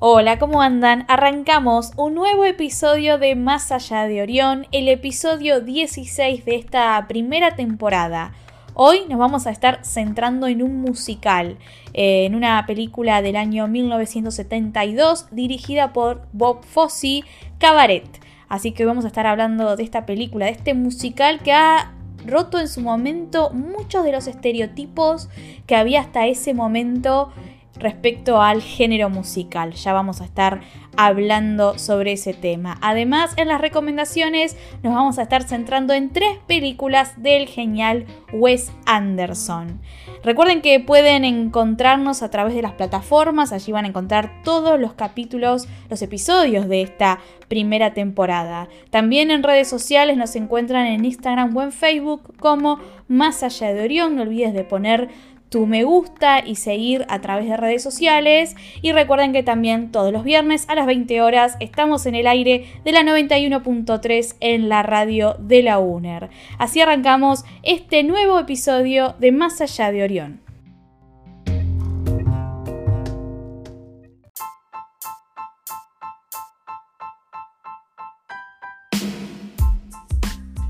Hola, ¿cómo andan? Arrancamos un nuevo episodio de Más allá de Orión, el episodio 16 de esta primera temporada. Hoy nos vamos a estar centrando en un musical, eh, en una película del año 1972 dirigida por Bob Fosse, Cabaret. Así que vamos a estar hablando de esta película, de este musical que ha roto en su momento muchos de los estereotipos que había hasta ese momento respecto al género musical. Ya vamos a estar hablando sobre ese tema. Además, en las recomendaciones nos vamos a estar centrando en tres películas del genial Wes Anderson. Recuerden que pueden encontrarnos a través de las plataformas, allí van a encontrar todos los capítulos, los episodios de esta primera temporada. También en redes sociales nos encuentran en Instagram o en Facebook como Más allá de Orión. No olvides de poner tu me gusta y seguir a través de redes sociales. Y recuerden que también todos los viernes a las 20 horas estamos en el aire de la 91.3 en la radio de la UNER. Así arrancamos este nuevo episodio de Más allá de Orión.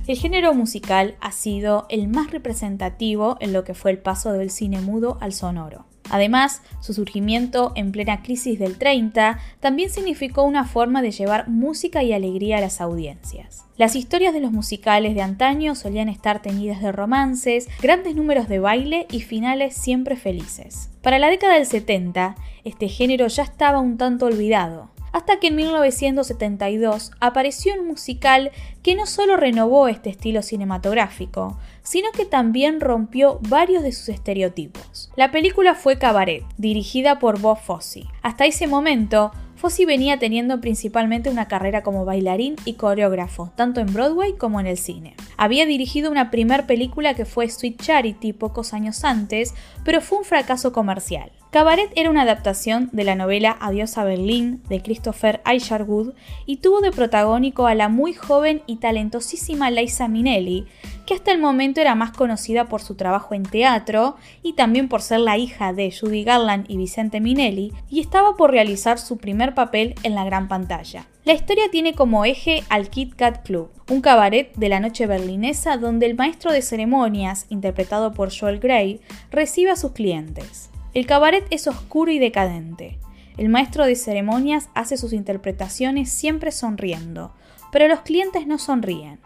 El género musical ha sido el más representativo en lo que fue el paso del cine mudo al sonoro. Además, su surgimiento en plena crisis del 30 también significó una forma de llevar música y alegría a las audiencias. Las historias de los musicales de antaño solían estar teñidas de romances, grandes números de baile y finales siempre felices. Para la década del 70, este género ya estaba un tanto olvidado, hasta que en 1972 apareció un musical que no solo renovó este estilo cinematográfico, sino que también rompió varios de sus estereotipos. La película fue Cabaret, dirigida por Bob Fosse. Hasta ese momento, Fosse venía teniendo principalmente una carrera como bailarín y coreógrafo, tanto en Broadway como en el cine. Había dirigido una primer película que fue Sweet Charity pocos años antes, pero fue un fracaso comercial. Cabaret era una adaptación de la novela Adiós a Berlín de Christopher Isherwood y tuvo de protagónico a la muy joven y talentosísima Liza Minnelli, que hasta el momento era más conocida por su trabajo en teatro y también por ser la hija de Judy Garland y Vicente Minnelli, y estaba por realizar su primer papel en la gran pantalla. La historia tiene como eje al Kit Kat Club, un cabaret de la noche berlinesa donde el maestro de ceremonias, interpretado por Joel Grey, recibe a sus clientes. El cabaret es oscuro y decadente. El maestro de ceremonias hace sus interpretaciones siempre sonriendo, pero los clientes no sonríen.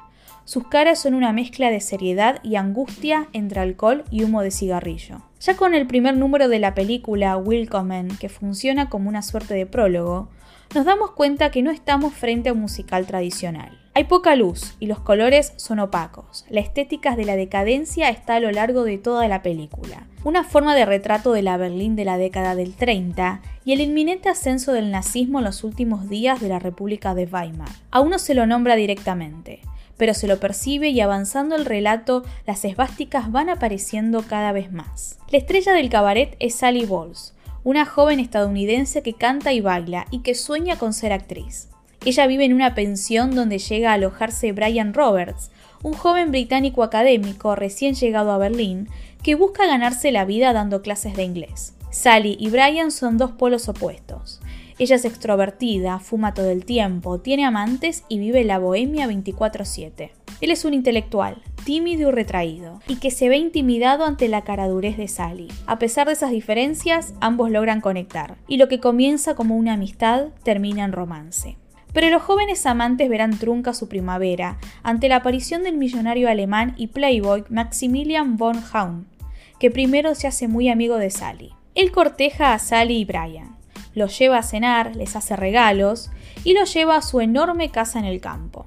Sus caras son una mezcla de seriedad y angustia entre alcohol y humo de cigarrillo. Ya con el primer número de la película Willkommen, que funciona como una suerte de prólogo, nos damos cuenta que no estamos frente a un musical tradicional. Hay poca luz y los colores son opacos. La estética de la decadencia está a lo largo de toda la película. Una forma de retrato de la Berlín de la década del 30 y el inminente ascenso del nazismo en los últimos días de la República de Weimar. Aún no se lo nombra directamente, pero se lo percibe y avanzando el relato, las esvásticas van apareciendo cada vez más. La estrella del cabaret es Sally Bowles, una joven estadounidense que canta y baila y que sueña con ser actriz. Ella vive en una pensión donde llega a alojarse Brian Roberts, un joven británico académico recién llegado a Berlín que busca ganarse la vida dando clases de inglés. Sally y Brian son dos polos opuestos. Ella es extrovertida, fuma todo el tiempo, tiene amantes y vive la bohemia 24/7. Él es un intelectual, tímido y retraído, y que se ve intimidado ante la caradurez de Sally. A pesar de esas diferencias, ambos logran conectar, y lo que comienza como una amistad termina en romance. Pero los jóvenes amantes verán trunca su primavera ante la aparición del millonario alemán y playboy Maximilian von Haun, que primero se hace muy amigo de Sally. Él corteja a Sally y Brian, los lleva a cenar, les hace regalos y los lleva a su enorme casa en el campo.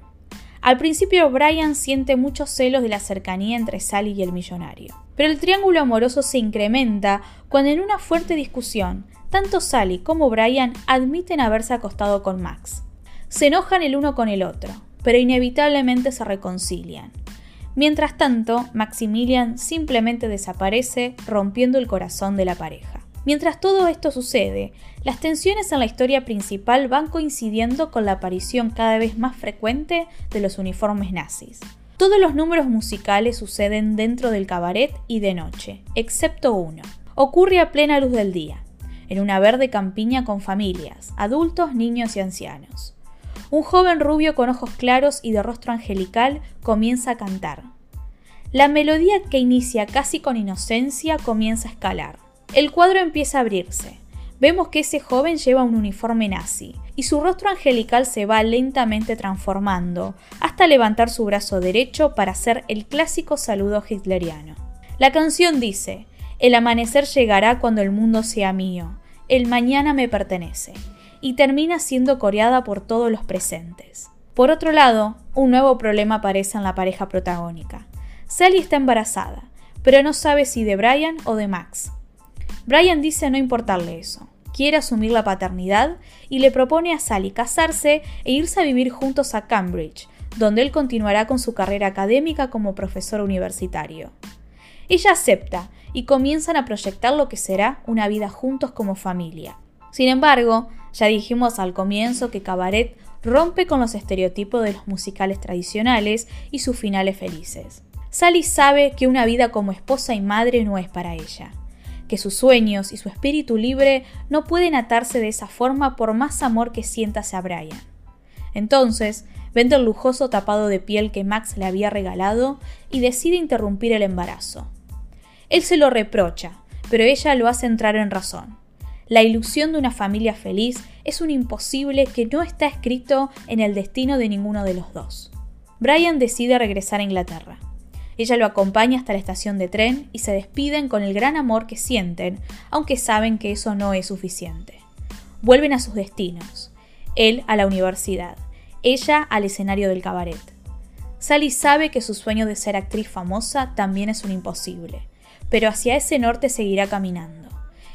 Al principio Brian siente muchos celos de la cercanía entre Sally y el millonario, pero el triángulo amoroso se incrementa cuando en una fuerte discusión, tanto Sally como Brian admiten haberse acostado con Max. Se enojan el uno con el otro, pero inevitablemente se reconcilian. Mientras tanto, Maximilian simplemente desaparece, rompiendo el corazón de la pareja. Mientras todo esto sucede, las tensiones en la historia principal van coincidiendo con la aparición cada vez más frecuente de los uniformes nazis. Todos los números musicales suceden dentro del cabaret y de noche, excepto uno. Ocurre a plena luz del día, en una verde campiña con familias, adultos, niños y ancianos. Un joven rubio con ojos claros y de rostro angelical comienza a cantar. La melodía que inicia casi con inocencia comienza a escalar. El cuadro empieza a abrirse. Vemos que ese joven lleva un uniforme nazi y su rostro angelical se va lentamente transformando hasta levantar su brazo derecho para hacer el clásico saludo hitleriano. La canción dice, el amanecer llegará cuando el mundo sea mío, el mañana me pertenece, y termina siendo coreada por todos los presentes. Por otro lado, un nuevo problema aparece en la pareja protagónica. Sally está embarazada, pero no sabe si de Brian o de Max. Brian dice no importarle eso, quiere asumir la paternidad y le propone a Sally casarse e irse a vivir juntos a Cambridge, donde él continuará con su carrera académica como profesor universitario. Ella acepta y comienzan a proyectar lo que será una vida juntos como familia. Sin embargo, ya dijimos al comienzo que Cabaret rompe con los estereotipos de los musicales tradicionales y sus finales felices. Sally sabe que una vida como esposa y madre no es para ella que sus sueños y su espíritu libre no pueden atarse de esa forma por más amor que sienta hacia Brian. Entonces, vende el lujoso tapado de piel que Max le había regalado y decide interrumpir el embarazo. Él se lo reprocha, pero ella lo hace entrar en razón. La ilusión de una familia feliz es un imposible que no está escrito en el destino de ninguno de los dos. Brian decide regresar a Inglaterra. Ella lo acompaña hasta la estación de tren y se despiden con el gran amor que sienten, aunque saben que eso no es suficiente. Vuelven a sus destinos. Él a la universidad, ella al escenario del cabaret. Sally sabe que su sueño de ser actriz famosa también es un imposible, pero hacia ese norte seguirá caminando.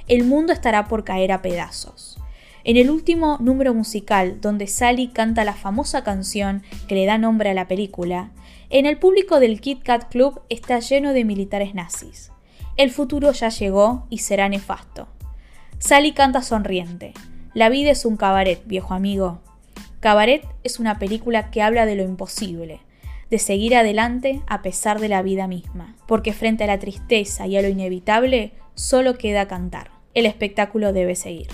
El mundo estará por caer a pedazos. En el último número musical, donde Sally canta la famosa canción que le da nombre a la película, en el público del Kit Kat Club está lleno de militares nazis. El futuro ya llegó y será nefasto. Sally canta sonriente. La vida es un cabaret, viejo amigo. Cabaret es una película que habla de lo imposible, de seguir adelante a pesar de la vida misma, porque frente a la tristeza y a lo inevitable solo queda cantar. El espectáculo debe seguir.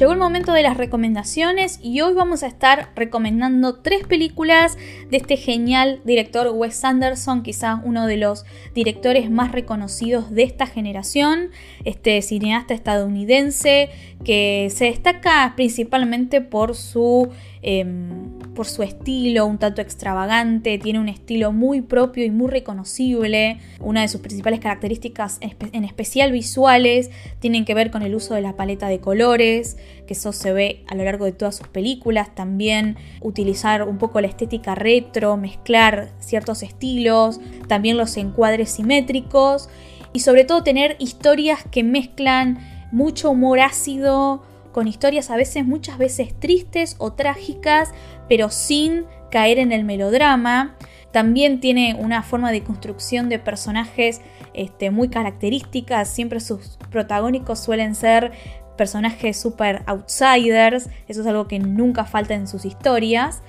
Llegó el momento de las recomendaciones y hoy vamos a estar recomendando tres películas de este genial director Wes Anderson, quizás uno de los directores más reconocidos de esta generación, este cineasta estadounidense que se destaca principalmente por su Em, por su estilo un tanto extravagante, tiene un estilo muy propio y muy reconocible. Una de sus principales características, en especial visuales, tienen que ver con el uso de la paleta de colores, que eso se ve a lo largo de todas sus películas. También utilizar un poco la estética retro, mezclar ciertos estilos, también los encuadres simétricos y sobre todo tener historias que mezclan mucho humor ácido con historias a veces, muchas veces tristes o trágicas, pero sin caer en el melodrama. También tiene una forma de construcción de personajes este, muy características. Siempre sus protagónicos suelen ser personajes super outsiders. Eso es algo que nunca falta en sus historias.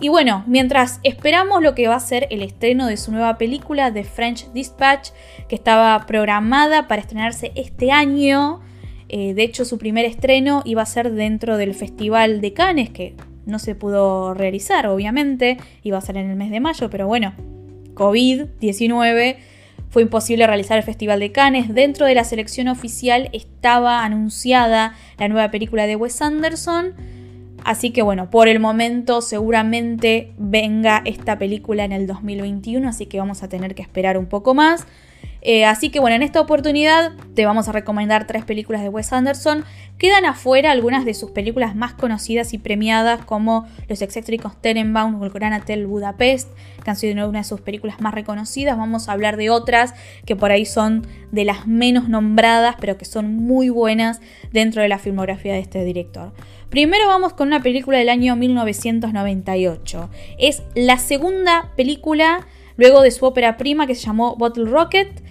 Y bueno, mientras esperamos lo que va a ser el estreno de su nueva película, The French Dispatch, que estaba programada para estrenarse este año, eh, de hecho, su primer estreno iba a ser dentro del Festival de Cannes, que no se pudo realizar, obviamente, iba a ser en el mes de mayo, pero bueno, COVID-19 fue imposible realizar el Festival de Cannes. Dentro de la selección oficial estaba anunciada la nueva película de Wes Anderson. Así que bueno, por el momento seguramente venga esta película en el 2021, así que vamos a tener que esperar un poco más. Eh, así que bueno, en esta oportunidad te vamos a recomendar tres películas de Wes Anderson. Quedan afuera algunas de sus películas más conocidas y premiadas como Los excéntricos Tenenbaum o El Gran Hotel Budapest, que han sido una de sus películas más reconocidas. Vamos a hablar de otras que por ahí son de las menos nombradas, pero que son muy buenas dentro de la filmografía de este director. Primero vamos con una película del año 1998. Es la segunda película luego de su ópera prima que se llamó Bottle Rocket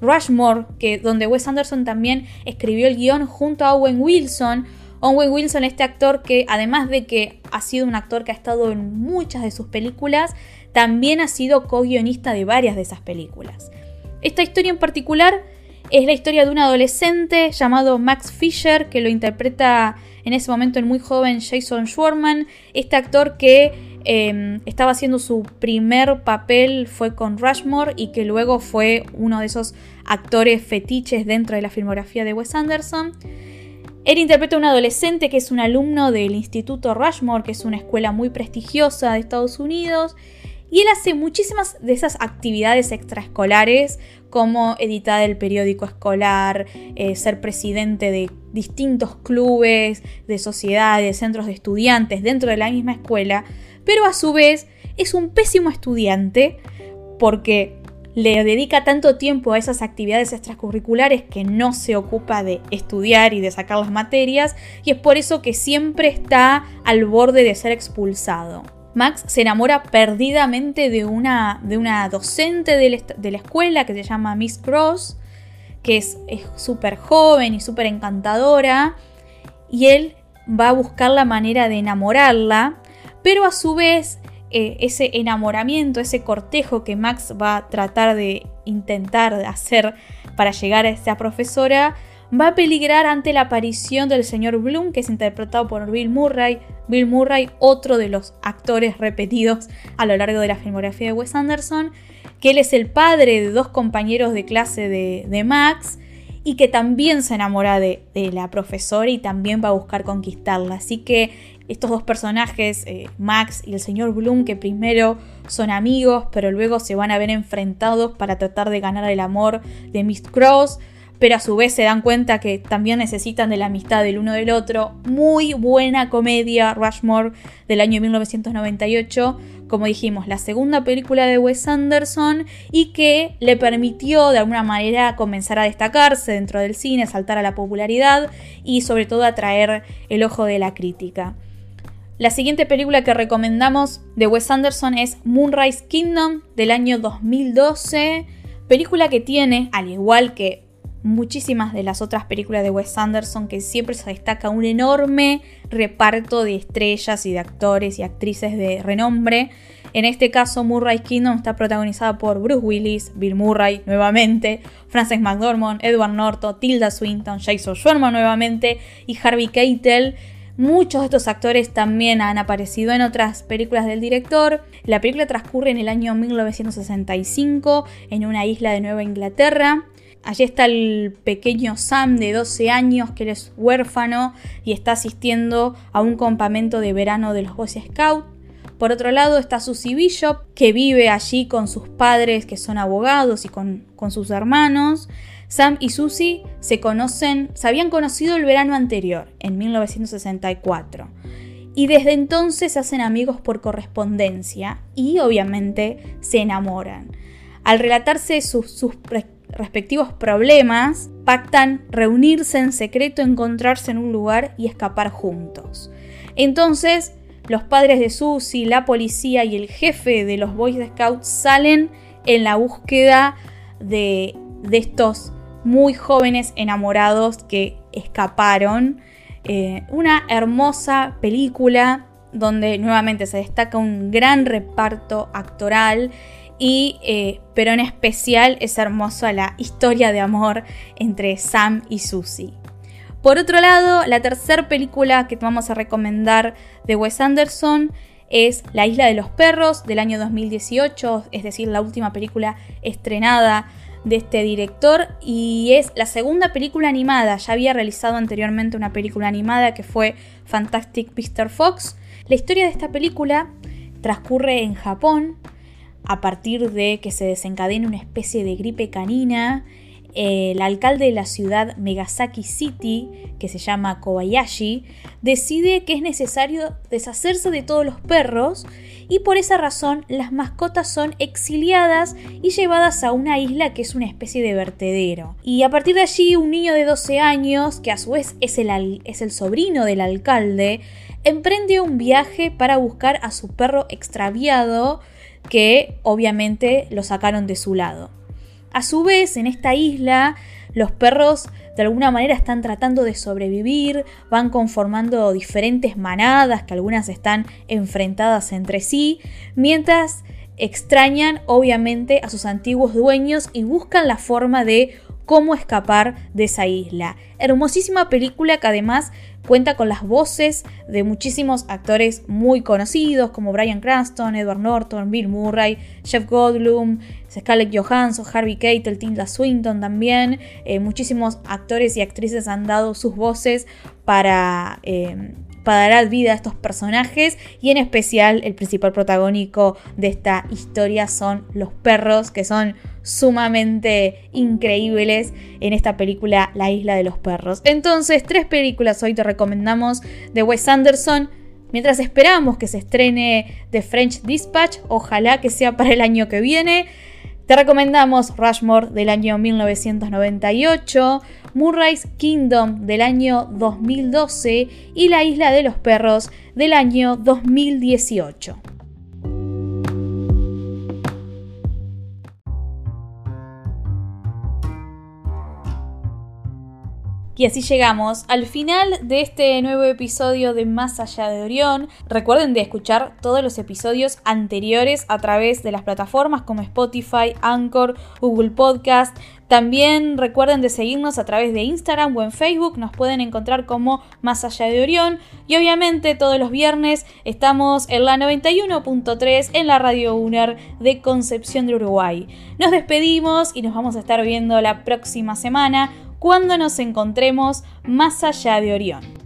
Rushmore, que, donde Wes Anderson también escribió el guion junto a Owen Wilson. Owen Wilson, este actor que además de que ha sido un actor que ha estado en muchas de sus películas, también ha sido co-guionista de varias de esas películas. Esta historia en particular es la historia de un adolescente llamado Max Fisher, que lo interpreta en ese momento el muy joven Jason Schwarman, este actor que Em, estaba haciendo su primer papel fue con Rushmore y que luego fue uno de esos actores fetiches dentro de la filmografía de Wes Anderson. Él interpreta a un adolescente que es un alumno del Instituto Rushmore, que es una escuela muy prestigiosa de Estados Unidos, y él hace muchísimas de esas actividades extraescolares, como editar el periódico escolar, eh, ser presidente de distintos clubes, de sociedades, centros de estudiantes dentro de la misma escuela, pero a su vez es un pésimo estudiante porque le dedica tanto tiempo a esas actividades extracurriculares que no se ocupa de estudiar y de sacar las materias y es por eso que siempre está al borde de ser expulsado. Max se enamora perdidamente de una, de una docente de la, escuela que se llama Miss Cross, que es súper joven y súper encantadora, y él va a buscar la manera de enamorarla, pero a su vez eh, ese enamoramiento, ese cortejo que Max va a tratar de intentar hacer para llegar a esta profesora, va a peligrar ante la aparición del señor Bloom, que es interpretado por Bill Murray. Bill Murray, otro de los actores repetidos a lo largo de la filmografía de Wes Anderson, que él es el padre de dos compañeros de clase de, Max y que también se enamora de, la profesora y también va a buscar conquistarla. Así que estos dos personajes, eh, Max y el señor Bloom, que primero son amigos, pero luego se van a ver enfrentados para tratar de ganar el amor de Miss Cross, pero a su vez se dan cuenta que también necesitan de la amistad del uno del otro. Muy buena comedia, Rushmore, del año 1998, como dijimos, la segunda película de Wes Anderson y que le permitió de alguna manera comenzar a destacarse dentro del cine, saltar a la popularidad y sobre todo atraer el ojo de la crítica. La siguiente película que recomendamos de Wes Anderson es Moonrise Kingdom del año 2012, película que tiene, al igual que muchísimas de las otras películas de Wes Anderson, que siempre se destaca un enorme reparto de estrellas y de actores y actrices de renombre. En este caso, Moonrise Kingdom está protagonizada por Bruce Willis, Bill Murray nuevamente, Frances McDormand, Edward Norton, Tilda Swinton, Jason Schwarman nuevamente y Harvey Keitel. Muchos de estos actores también han aparecido en otras películas del director. La película transcurre en el año 1965 en una isla de Nueva Inglaterra. Allí está el pequeño Sam de 12 años que es huérfano y está asistiendo a un campamento de verano de los Boy Scouts. Por otro lado está Susie Bishop, que vive allí con sus padres que son abogados y con, con sus hermanos. Sam y Susie se conocen, se habían conocido el verano anterior, en 1964. Y desde entonces se hacen amigos por correspondencia y obviamente se enamoran. Al relatarse sus, respectivos problemas, pactan reunirse en secreto, encontrarse en un lugar y escapar juntos. Entonces, los padres de Susie, la policía y el jefe de los Boy Scouts salen en la búsqueda de, estos muy jóvenes enamorados que escaparon. Eh, una hermosa película donde nuevamente se destaca un gran reparto actoral y eh, pero en especial es hermosa la historia de amor entre Sam y Susie. Por otro lado, la tercera película que vamos a recomendar de Wes Anderson es La isla de los perros del año 2018, es decir, la última película estrenada de este director y es la segunda película animada. Ya había realizado anteriormente una película animada que fue Fantastic Mr. Fox. La historia de esta película transcurre en Japón. a partir de que se desencadena una especie de gripe canina, el alcalde de la ciudad Megasaki City, que se llama Kobayashi, decide que es necesario deshacerse de todos los perros y por esa razón las mascotas son exiliadas y llevadas a una isla que es una especie de vertedero. Y a partir de allí un niño de 12 años, que a su vez es el, es el sobrino del alcalde, emprende un viaje para buscar a su perro extraviado que obviamente lo sacaron de su lado. A su vez, en esta isla, los perros de alguna manera están tratando de sobrevivir, van conformando diferentes manadas que algunas están enfrentadas entre sí, mientras extrañan obviamente a sus antiguos dueños y buscan la forma de cómo escapar de esa isla. Hermosísima película que además cuenta con las voces de muchísimos actores muy conocidos como Brian Cranston, Edward Norton, Bill Murray, Jeff Goldblum, Scarlett Johansson, Harvey Keitel, Tilda Swinton también. Eh, muchísimos actores y actrices han dado sus voces para eh, para dar vida a estos personajes y en especial el principal protagónico de esta historia son los perros que son sumamente increíbles en esta película La isla de los perros. Entonces, tres películas hoy te recomendamos de Wes Anderson. Mientras esperamos que se estrene The French Dispatch, ojalá que sea para el año que viene. Te recomendamos Rushmore del año 1998, Murray's Kingdom del año 2012 y La Isla de los Perros del año 2018. Y así llegamos al final de este nuevo episodio de Más allá de Orión. Recuerden de escuchar todos los episodios anteriores a través de las plataformas como Spotify, Anchor, Google Podcast. También recuerden de seguirnos a través de Instagram o en Facebook, nos pueden encontrar como Más allá de Orión. Y obviamente todos los viernes estamos en la 91.3 en la Radio UNER de Concepción de Uruguay. Nos despedimos y nos vamos a estar viendo la próxima semana cuando nos encontremos más allá de Orión.